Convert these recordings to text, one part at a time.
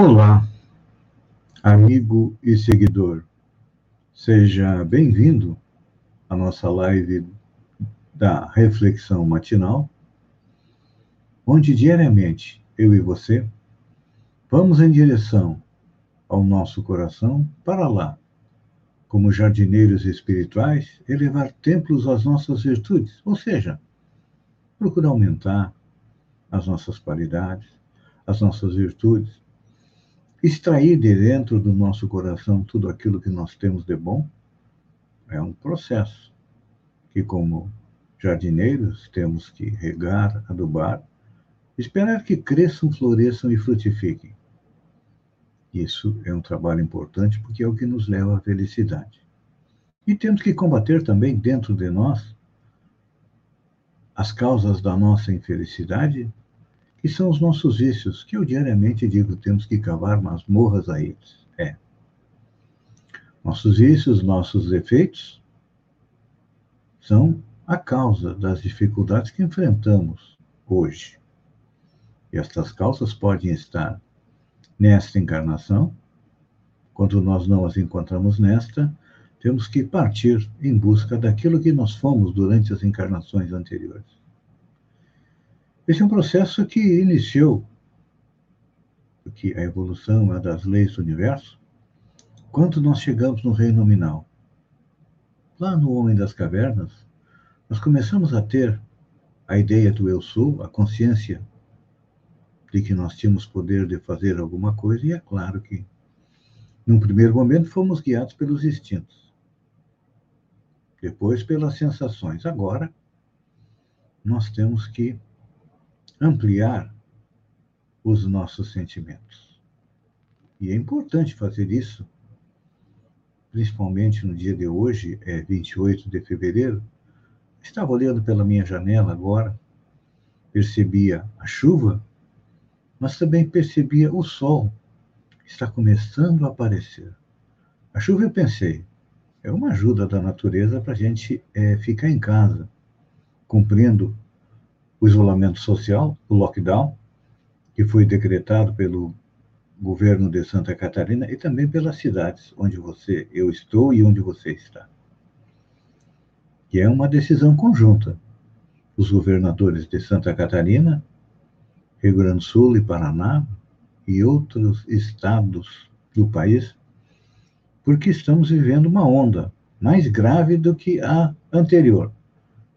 Olá, amigo e seguidor. Seja bem-vindo à nossa live da reflexão matinal, onde diariamente eu e você vamos em direção ao nosso coração para lá, como jardineiros espirituais, elevar templos às nossas virtudes, ou seja, procurar aumentar as nossas qualidades, as nossas virtudes, extrair de dentro do nosso coração tudo aquilo que nós temos de bom, é um processo que, como jardineiros, temos que regar, adubar, esperar que cresçam, floresçam e frutifiquem. Isso é um trabalho importante porque é o que nos leva à felicidade. E temos que combater também dentro de nós as causas da nossa infelicidade, que são os nossos vícios, que eu diariamente digo temos que cavar masmorras a eles. É. Nossos vícios, nossos defeitos, são a causa das dificuldades que enfrentamos hoje. E estas causas podem estar nesta encarnação. Quando nós não as encontramos nesta, temos que partir em busca daquilo que nós fomos durante as encarnações anteriores. Esse é um processo que iniciou, porque a evolução é das leis do universo, quando nós chegamos no reino nominal. Lá no Homem das Cavernas, nós começamos a ter a ideia do eu sou, a consciência de que nós tínhamos poder de fazer alguma coisa, e é claro que, num primeiro momento, fomos guiados pelos instintos, depois pelas sensações. Agora, nós temos que ampliar os nossos sentimentos. E é importante fazer isso, principalmente no dia de hoje, é 28 de fevereiro. Estava olhando pela minha janela agora, percebia a chuva, mas também percebia o sol. Está começando a aparecer. A chuva, eu pensei, é uma ajuda da natureza para a gente é, ficar em casa, cumprindo o isolamento social, o lockdown, que foi decretado pelo governo de Santa Catarina e também pelas cidades onde você, eu estou e onde você está. Que é uma decisão conjunta. Os governadores de Santa Catarina, Rio Grande do Sul e Paraná e outros estados do país, porque estamos vivendo uma onda mais grave do que a anterior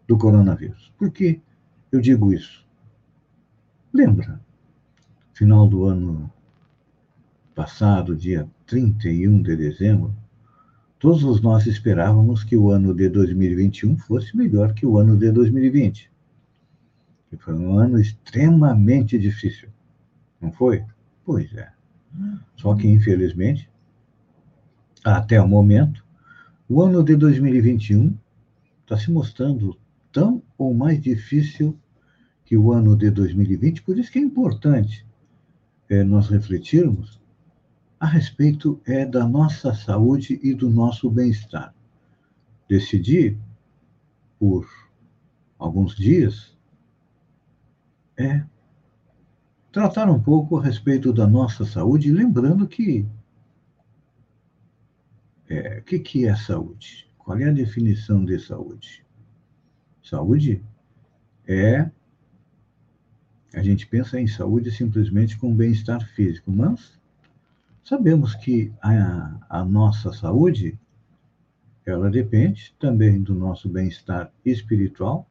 do coronavírus. Por quê? Eu digo isso? Lembra, final do ano passado, dia 31 de dezembro, todos nós esperávamos que o ano de 2021 fosse melhor que o ano de 2020. Que foi um ano extremamente difícil. Não foi? Pois é. Só que, infelizmente, até o momento, o ano de 2021 está se mostrando tão ou mais difícil que o ano de 2020, por isso que é importante é, nós refletirmos a respeito é, da nossa saúde e do nosso bem-estar. Decidi, por alguns dias, é tratar um pouco a respeito da nossa saúde, lembrando que é, o que, que é saúde? Qual é a definição de saúde? Saúde é a gente pensa em saúde simplesmente com bem-estar físico, mas sabemos que a, a nossa saúde ela depende também do nosso bem-estar espiritual,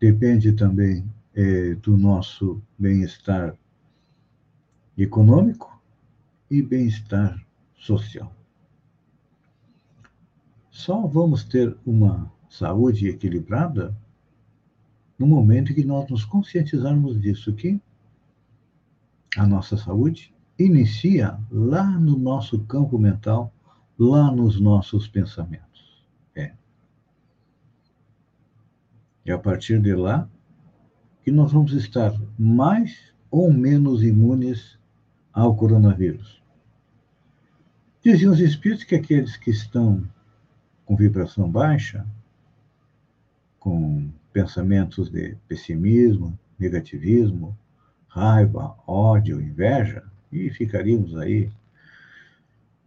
depende também é, do nosso bem-estar econômico e bem-estar social. Só vamos ter uma saúde equilibrada no momento em que nós nos conscientizarmos disso, que a nossa saúde inicia lá no nosso campo mental, lá nos nossos pensamentos. É. E a partir de lá que nós vamos estar mais ou menos imunes ao coronavírus. Diziam os espíritos que aqueles que estão com vibração baixa, com pensamentos de pessimismo, negativismo, raiva, ódio, inveja e ficaríamos aí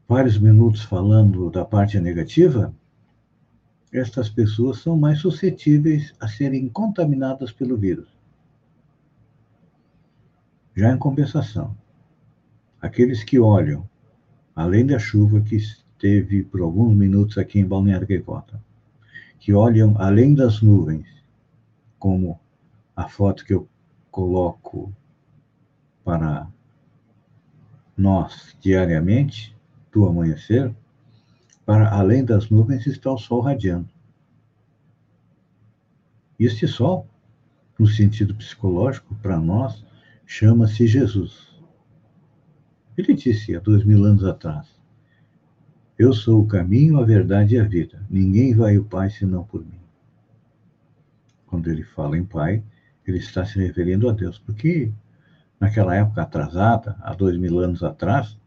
vários minutos falando da parte negativa, estas pessoas são mais suscetíveis a serem contaminadas pelo vírus. Já em compensação, aqueles que olham, além da chuva que esteve por alguns minutos aqui em Balneário Gaivota, que olham além das nuvens, como a foto que eu coloco para nós diariamente, do amanhecer, para além das nuvens está o sol radiando. E este sol, no sentido psicológico, para nós, chama-se Jesus. Ele disse há dois mil anos atrás: Eu sou o caminho, a verdade e a vida. Ninguém vai ao Pai senão por mim. Quando ele fala em Pai, ele está se referindo a Deus, porque naquela época atrasada, há dois mil anos atrás,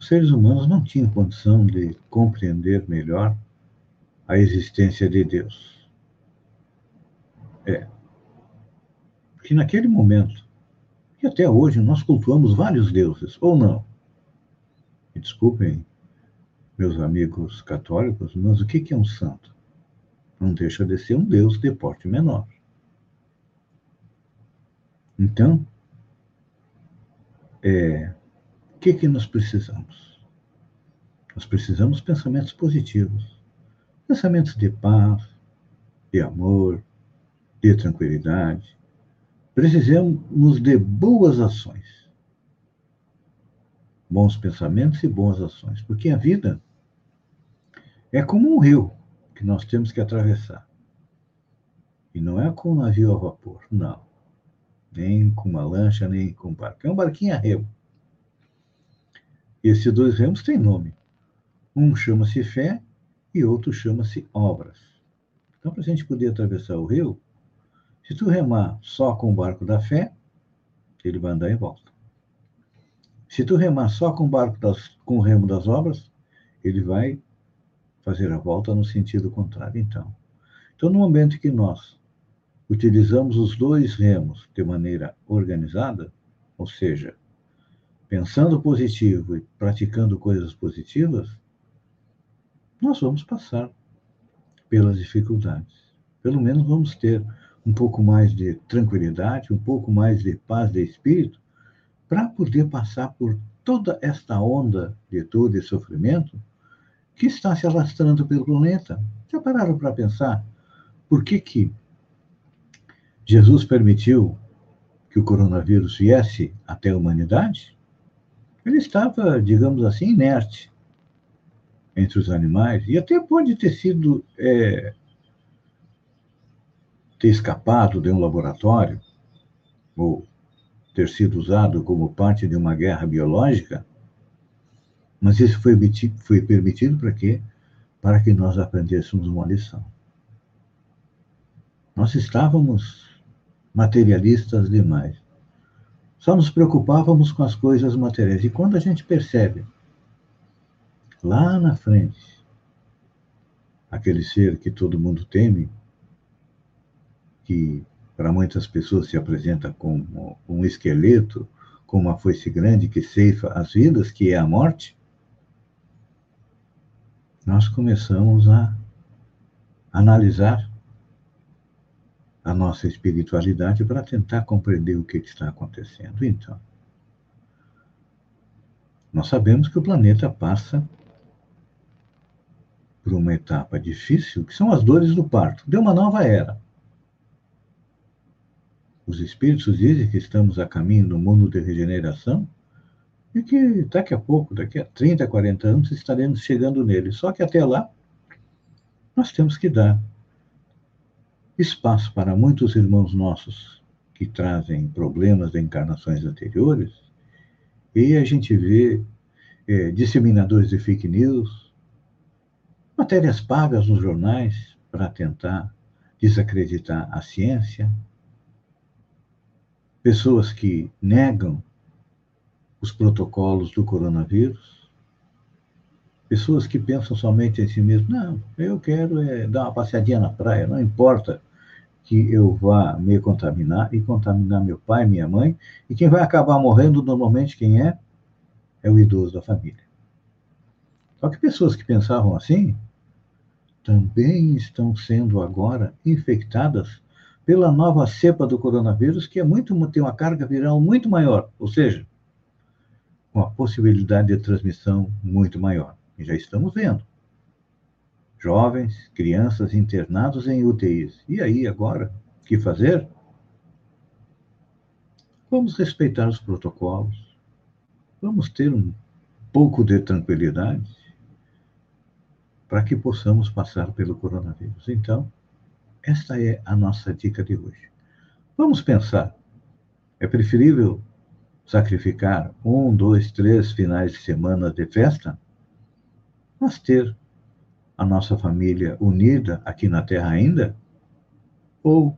os seres humanos não tinham condição de compreender melhor a existência de Deus. É. Porque naquele momento, e até hoje, nós cultuamos vários deuses, ou não? Me desculpem, meus amigos católicos, mas o que é um santo? Não deixa de ser um deus de porte menor. Então, é, o que, que nós precisamos? Nós precisamos de pensamentos positivos, pensamentos de paz, de amor, de tranquilidade. Precisamos de boas ações, bons pensamentos e boas ações, porque a vida é como um rio que nós temos que atravessar. E não é com um navio a vapor, não nem com uma lancha, nem com um barco. É um barquinho a remo. Esses dois remos têm nome. Um chama-se fé e outro chama-se obras. Então, para a gente poder atravessar o rio, se tu remar só com o barco da fé, ele vai andar em volta. Se tu remar só com o barco das, com o remo das obras, ele vai fazer a volta no sentido contrário. Então, então no momento que nós utilizamos os dois remos de maneira organizada, ou seja, pensando positivo e praticando coisas positivas, nós vamos passar pelas dificuldades. Pelo menos vamos ter um pouco mais de tranquilidade, um pouco mais de paz de espírito, para poder passar por toda esta onda de dor e sofrimento que está se alastrando pelo planeta. Já pararam para pensar por que, que Jesus permitiu que o coronavírus viesse até a humanidade? Ele estava, digamos assim, inerte entre os animais e até pode ter sido é, ter escapado de um laboratório ou ter sido usado como parte de uma guerra biológica, mas isso foi, foi permitido para quê? Para que nós aprendêssemos uma lição. Nós estávamos materialistas demais. Só nos preocupávamos com as coisas materiais. E quando a gente percebe, lá na frente, aquele ser que todo mundo teme, que para muitas pessoas se apresenta como um esqueleto, com uma foice grande que ceifa as vidas, que é a morte, nós começamos a analisar a nossa espiritualidade para tentar compreender o que está acontecendo. Então, nós sabemos que o planeta passa por uma etapa difícil, que são as dores do parto, de uma nova era. Os espíritos dizem que estamos a caminho do mundo de regeneração e que daqui a pouco, daqui a 30, 40 anos, estaremos chegando nele. Só que até lá, nós temos que dar espaço para muitos irmãos nossos que trazem problemas de encarnações anteriores, e a gente vê é, disseminadores de fake news, matérias pagas nos jornais para tentar desacreditar a ciência, pessoas que negam os protocolos do coronavírus, Pessoas que pensam somente em si mesmo. Não, eu quero é dar uma passeadinha na praia, não importa que eu vá me contaminar e contaminar meu pai, minha mãe, e quem vai acabar morrendo normalmente quem é? É o idoso da família. Só que pessoas que pensavam assim também estão sendo agora infectadas pela nova cepa do coronavírus, que é muito tem uma carga viral muito maior, ou seja, com a possibilidade de transmissão muito maior. E já estamos vendo jovens, crianças internados em UTIs. E aí, agora, o que fazer? Vamos respeitar os protocolos, vamos ter um pouco de tranquilidade para que possamos passar pelo coronavírus. Então, esta é a nossa dica de hoje. Vamos pensar: é preferível sacrificar um, dois, três finais de semana de festa, mas ter a nossa família unida aqui na Terra ainda? Ou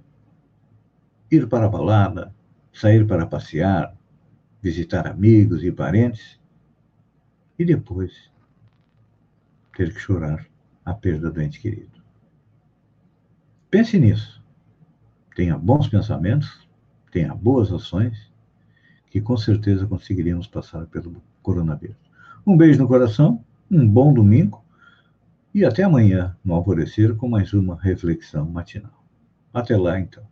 ir para a balada, sair para passear, visitar amigos e parentes e depois ter que chorar a perda do ente querido? Pense nisso. Tenha bons pensamentos, tenha boas ações, que com certeza conseguiríamos passar pelo coronavírus. Um beijo no coração, um bom domingo e até amanhã, no alvorecer, com mais uma reflexão matinal. Até lá, então.